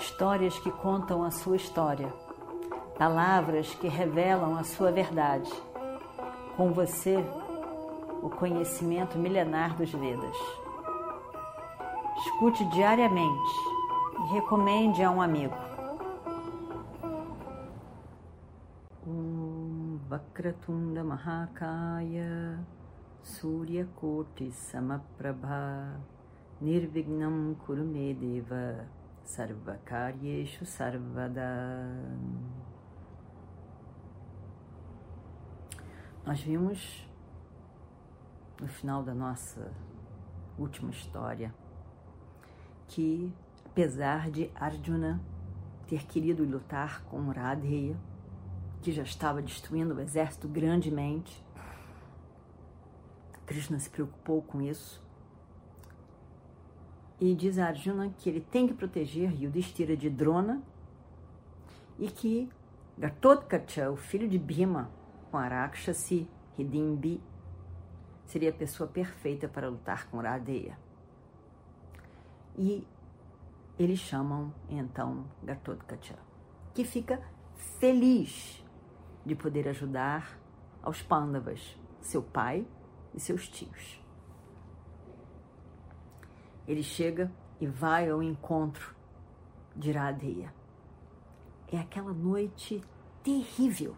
Histórias que contam a sua história, palavras que revelam a sua verdade. Com você, o conhecimento milenar dos Vedas. Escute diariamente e recomende a um amigo. Vakratunda Mahakaya Surya Koti Samaprabha Nirvignam Kurumedeva Sarvakaryeshu Sarvada Nós vimos no final da nossa última história que, apesar de Arjuna ter querido lutar com Radheya, que já estava destruindo o exército grandemente, Krishna se preocupou com isso e diz a Arjuna que ele tem que proteger Yudhishthira de Drona e que Gatotkacha, o filho de Bhima, com Arakshasi, Hidimbi, seria a pessoa perfeita para lutar com Radeya. E eles chamam então Gatotkacha, que fica feliz de poder ajudar aos Pandavas, seu pai e seus tios. Ele chega e vai ao encontro de Radeya. É aquela noite terrível,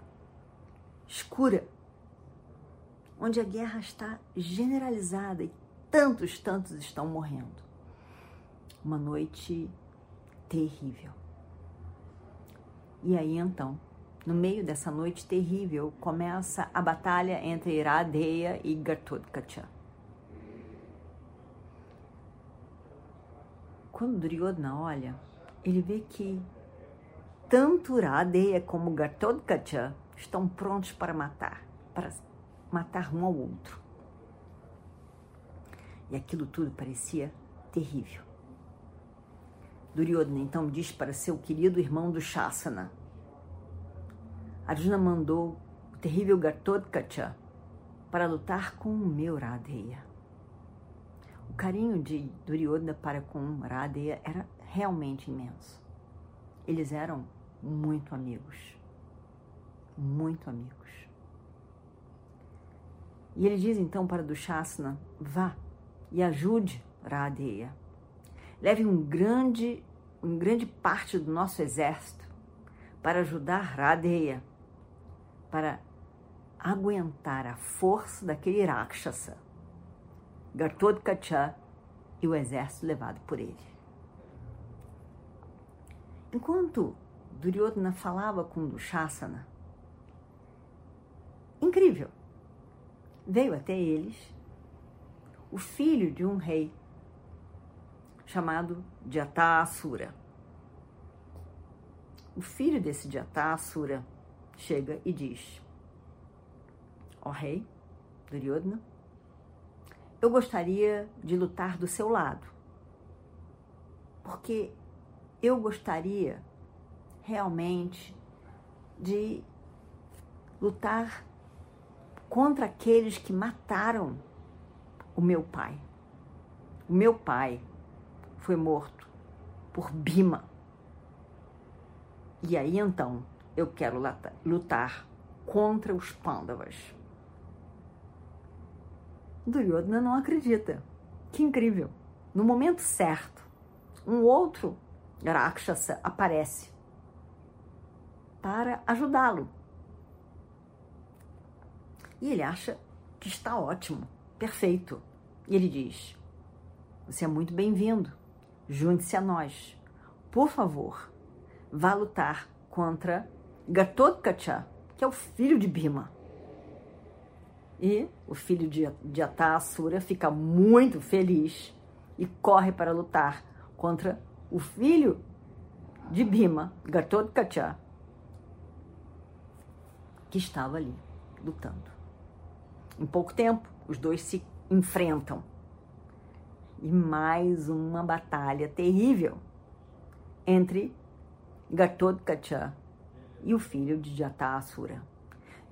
escura, onde a guerra está generalizada e tantos, tantos estão morrendo. Uma noite terrível. E aí então, no meio dessa noite terrível, começa a batalha entre Iradeya e Gatotkacha. Quando Duryodhana olha, ele vê que tanto Iradeya como Gatotkacha estão prontos para matar, para matar um ao outro. E aquilo tudo parecia terrível. Duryodhana então diz para seu querido irmão do Shasana. Arjuna mandou o terrível Gatotkacha para lutar com o meu Radheya. O carinho de Duryodhana para com Radheya era realmente imenso. Eles eram muito amigos. Muito amigos. E ele diz então para Dushasana: vá e ajude Radeya. Leve um grande, um grande parte do nosso exército para ajudar Radeya, para aguentar a força daquele Rakshasa, Gatotkacha e o exército levado por ele. Enquanto Duryodhana falava com Dushasana, incrível, veio até eles o filho de um rei chamado Jatasura. O filho desse Jatasura chega e diz: Ó oh, rei Duryodhana, eu gostaria de lutar do seu lado, porque eu gostaria realmente de lutar contra aqueles que mataram o meu pai. O meu pai foi morto por Bima. E aí então eu quero lutar contra os Pandavas. Duryodhana não acredita. Que incrível! No momento certo, um outro Rakshasa aparece para ajudá-lo e ele acha que está ótimo, perfeito. E ele diz: Você é muito bem-vindo, junte-se a nós. Por favor, vá lutar contra Gatotkacha, que é o filho de Bima. E o filho de, de Atasura fica muito feliz e corre para lutar contra o filho de Bima, Gatotkacha, que estava ali lutando. Em pouco tempo, os dois se enfrentam. E mais uma batalha terrível entre Gatotkacha e o filho de Jatasura.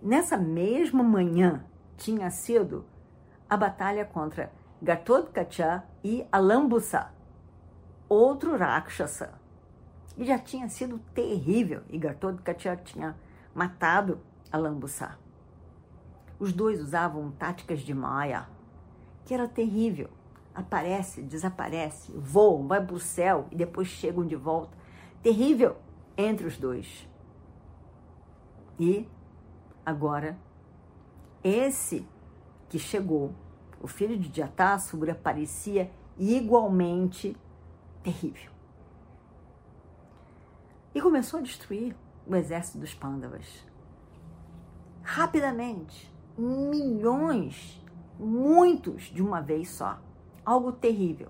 Nessa mesma manhã tinha sido a batalha contra Gatotkacha e Alambusa, outro Rakshasa. E já tinha sido terrível. E Gatotkacha tinha matado a Lambuçá. Os dois usavam táticas de Maia, que era terrível. Aparece, desaparece, voam, vai para o céu e depois chegam de volta. Terrível entre os dois. E agora, esse que chegou, o filho de Jatasura, parecia igualmente terrível. E começou a destruir o exército dos Pandavas. Rapidamente, milhões, muitos de uma vez só. Algo terrível.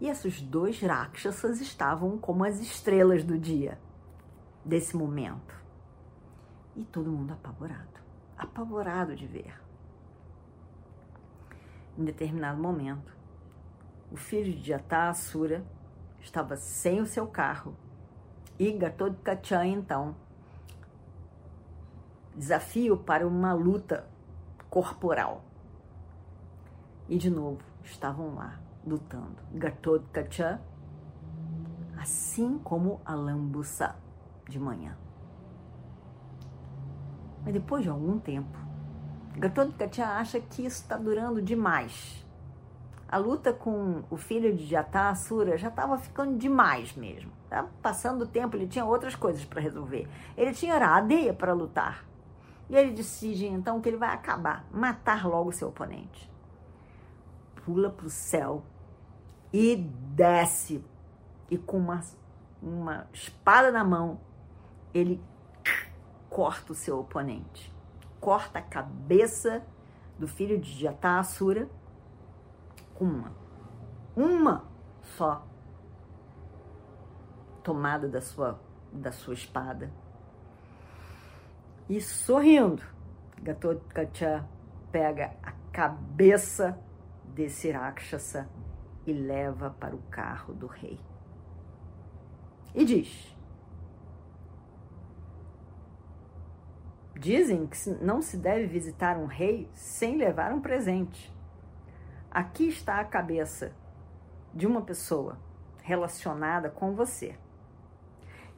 E esses dois Rakshasas estavam como as estrelas do dia, desse momento. E todo mundo apavorado, apavorado de ver. Em determinado momento, o filho de Jatá, Asura, estava sem o seu carro e Gatotkacha, então, desafio para uma luta corporal. E de novo, estavam lá lutando. Gatotkacha, assim como a lambuça de manhã. Mas depois de algum tempo, Gatotkacha acha que isso está durando demais a luta com o filho de Jatá, já estava ficando demais mesmo. Tá? Passando o tempo, ele tinha outras coisas para resolver. Ele tinha Radeia para lutar. E ele decide então que ele vai acabar, matar logo seu oponente. Pula para o céu e desce. E com uma, uma espada na mão, ele corta o seu oponente. Corta a cabeça do filho de Jatá, Asura uma, uma só tomada da sua, da sua espada. E sorrindo, Gatotkacha pega a cabeça desse Rakshasa e leva para o carro do rei. E diz: Dizem que não se deve visitar um rei sem levar um presente. Aqui está a cabeça de uma pessoa relacionada com você.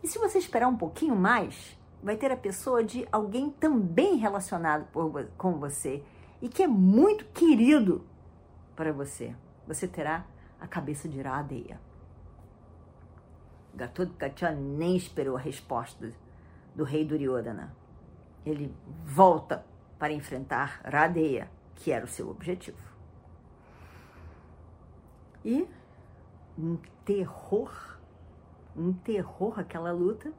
E se você esperar um pouquinho mais, vai ter a pessoa de alguém também relacionado por, com você e que é muito querido para você. Você terá a cabeça de Iradeia. Gatotkacha nem esperou a resposta do rei Duryodhana. Ele volta para enfrentar Radeya, que era o seu objetivo. E um terror, um terror aquela luta,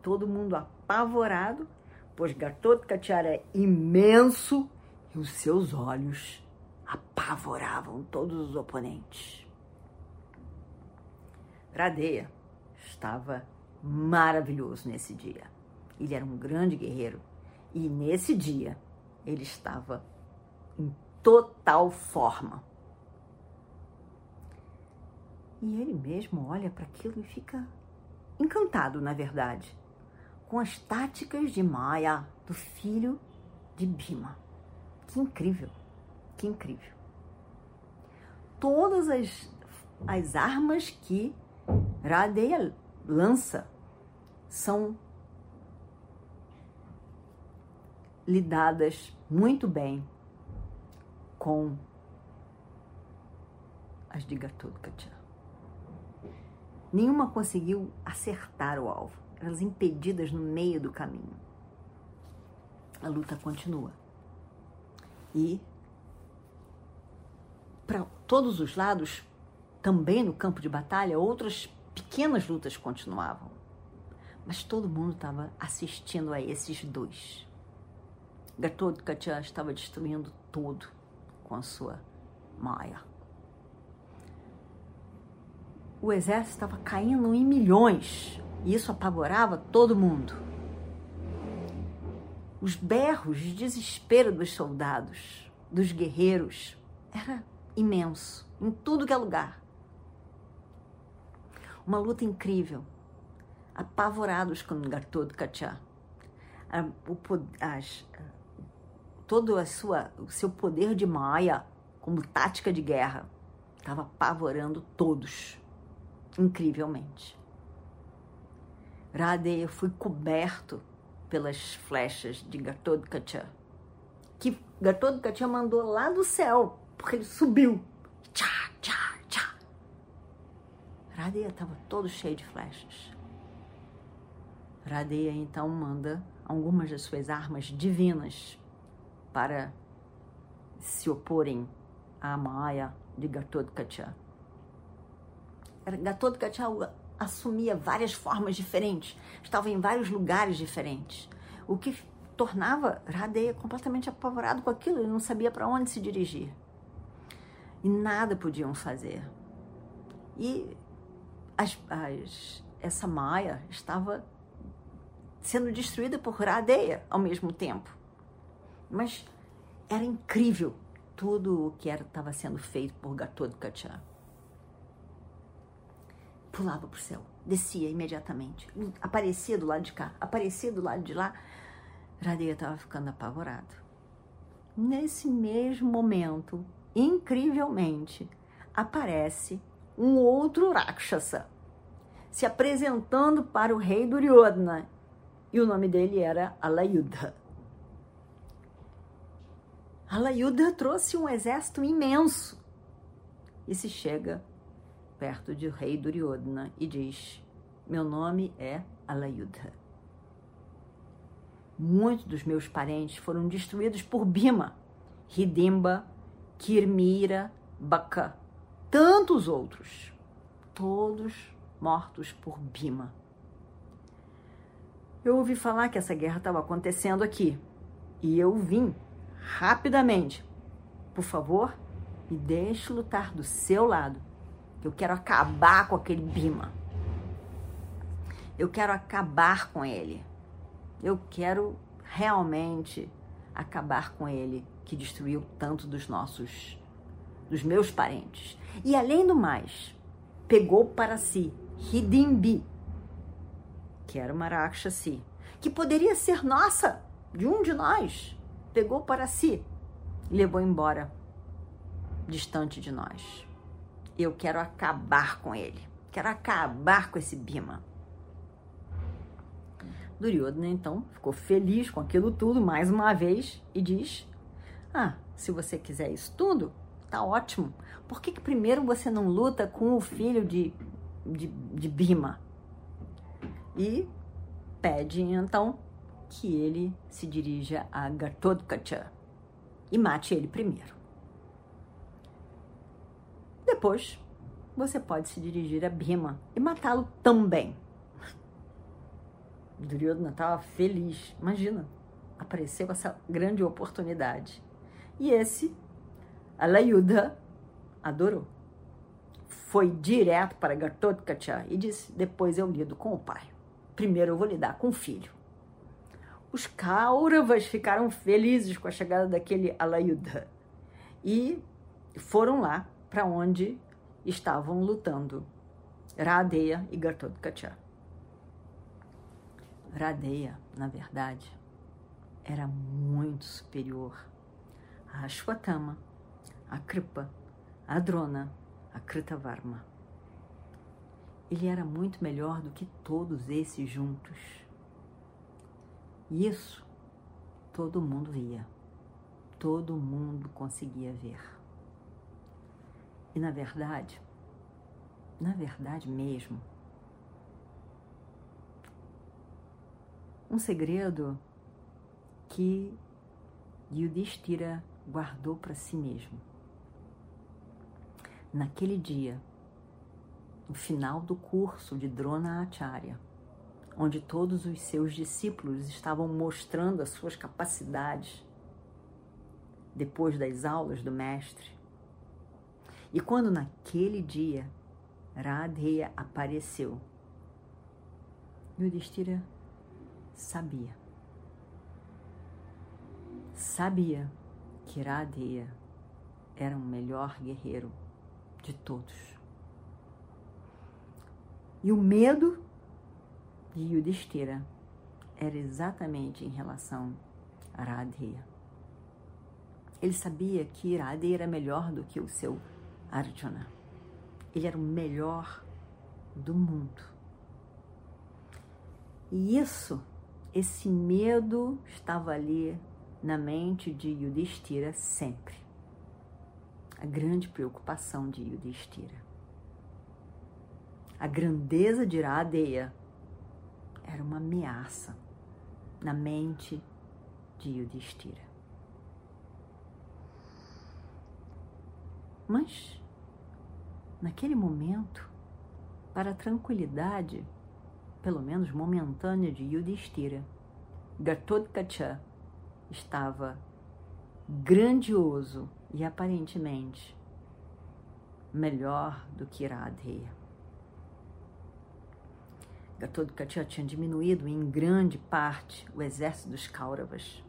todo mundo apavorado, pois Gatotkacha é imenso e os seus olhos apavoravam todos os oponentes. Radeia estava maravilhoso nesse dia. Ele era um grande guerreiro e nesse dia ele estava em total forma. E ele mesmo olha para aquilo e fica encantado, na verdade, com as táticas de Maya, do filho de Bima. Que incrível, que incrível. Todas as, as armas que Radeya lança são lidadas muito bem com as de Gatotkacha. Nenhuma conseguiu acertar o alvo. Elas impedidas no meio do caminho. A luta continua. E para todos os lados, também no campo de batalha, outras pequenas lutas continuavam. Mas todo mundo estava assistindo a esses dois. Gatotkacha estava destruindo tudo com a sua maia o exército estava caindo em milhões e isso apavorava todo mundo. Os berros de desespero dos soldados, dos guerreiros, era imenso, em tudo que é lugar. Uma luta incrível, apavorados com o Gartod Kachá. Todo a sua, o seu poder de Maia como tática de guerra estava apavorando todos incrivelmente. Radeya foi coberto pelas flechas de Gatotkacha, que Gatotkacha mandou lá do céu, porque ele subiu. Tchá, tchá, tchá. Radeya estava todo cheio de flechas. Radeya então manda algumas de suas armas divinas para se oporem à Maya de Gatotkacha. Gatotkacha assumia várias formas diferentes, estava em vários lugares diferentes, o que tornava Radeia completamente apavorado com aquilo, ele não sabia para onde se dirigir. E nada podiam fazer. E as, as, essa Maia estava sendo destruída por Radeia ao mesmo tempo. Mas era incrível tudo o que estava sendo feito por Gatotkacha pulava para o céu, descia imediatamente, aparecia do lado de cá, aparecia do lado de lá. Radeia estava ficando apavorado. Nesse mesmo momento, incrivelmente, aparece um outro Rakshasa se apresentando para o rei Duryodhana e o nome dele era Alayudha. Alayudha trouxe um exército imenso e se chega perto de rei Duryodhana e diz: Meu nome é Alayudha. Muitos dos meus parentes foram destruídos por Bima, Hidimba, Kirmira, Baka, tantos outros, todos mortos por Bima. Eu ouvi falar que essa guerra estava acontecendo aqui e eu vim rapidamente. Por favor, me deixe lutar do seu lado eu quero acabar com aquele Bima. Eu quero acabar com ele. Eu quero realmente acabar com ele que destruiu tanto dos nossos, dos meus parentes. E além do mais, pegou para si Hidimbi, que era uma Rakshasi, que poderia ser nossa, de um de nós. Pegou para si e levou embora, distante de nós. Eu quero acabar com ele. Quero acabar com esse Bima. Duryodhana então ficou feliz com aquilo tudo mais uma vez e diz: Ah, se você quiser isso tudo, tá ótimo. Por que, que primeiro você não luta com o filho de, de, de Bima? E pede então que ele se dirija a Gatotkacha e mate ele primeiro. Depois, você pode se dirigir a Bhima e matá-lo também. Duryodhana estava feliz. Imagina, apareceu essa grande oportunidade. E esse, Alayudha, adorou. Foi direto para Gatotkacha e disse: Depois eu lido com o pai. Primeiro eu vou lidar com o filho. Os Kauravas ficaram felizes com a chegada daquele Alayudha e foram lá para onde estavam lutando Radeya e Gatotkacha. Radeya, na verdade, era muito superior a Ashwatthama, a Kripa, a Drona, a Kritavarma. Ele era muito melhor do que todos esses juntos. Isso todo mundo via, todo mundo conseguia ver. E na verdade, na verdade mesmo, um segredo que Yudhishthira guardou para si mesmo. Naquele dia, no final do curso de Drona Acharya, onde todos os seus discípulos estavam mostrando as suas capacidades depois das aulas do mestre, e quando naquele dia Radheya apareceu, Yudhishthira sabia. Sabia que Radheya era o melhor guerreiro de todos. E o medo de Yudhishthira era exatamente em relação a Radheya. Ele sabia que Radheya era melhor do que o seu Arjuna. Ele era o melhor do mundo. E isso, esse medo estava ali na mente de Yudhishthira sempre. A grande preocupação de Yudhishthira. A grandeza de Iradeya era uma ameaça na mente de Yudhishthira. Mas, naquele momento, para a tranquilidade, pelo menos momentânea, de Yudhishthira, Gatotkacha estava grandioso e aparentemente melhor do que Iradeya. Gatotkacha tinha diminuído em grande parte o exército dos Kauravas.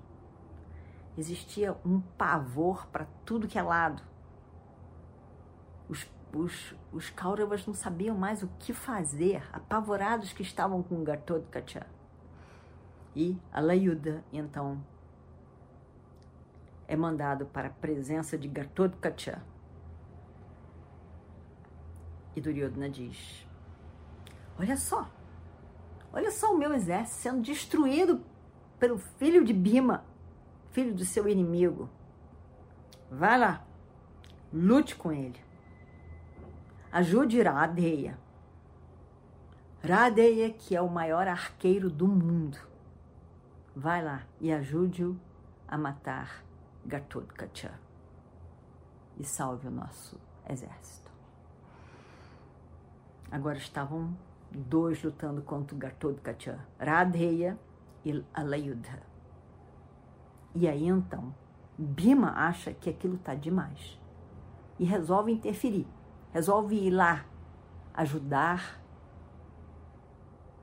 Existia um pavor para tudo que é lado os, os, os Kauravas não sabiam mais o que fazer, apavorados que estavam com Gatotkacha. E Alayuda, então, é mandado para a presença de Gatotkacha. E Duryodhana diz: Olha só, olha só o meu exército sendo destruído pelo filho de Bima, filho do seu inimigo. Vai lá, lute com ele. Ajude Radeya. Radeya, que é o maior arqueiro do mundo. Vai lá e ajude-o a matar Gatotkacha. E salve o nosso exército. Agora estavam dois lutando contra Gatotkacha, Radheya e Alayudha. E aí então, Bima acha que aquilo está demais e resolve interferir resolve ir lá ajudar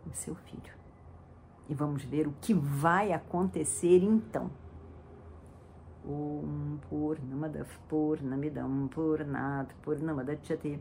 o seu filho. E vamos ver o que vai acontecer então. Om Purnamadav Purnamidam Purnat Purnamadachyate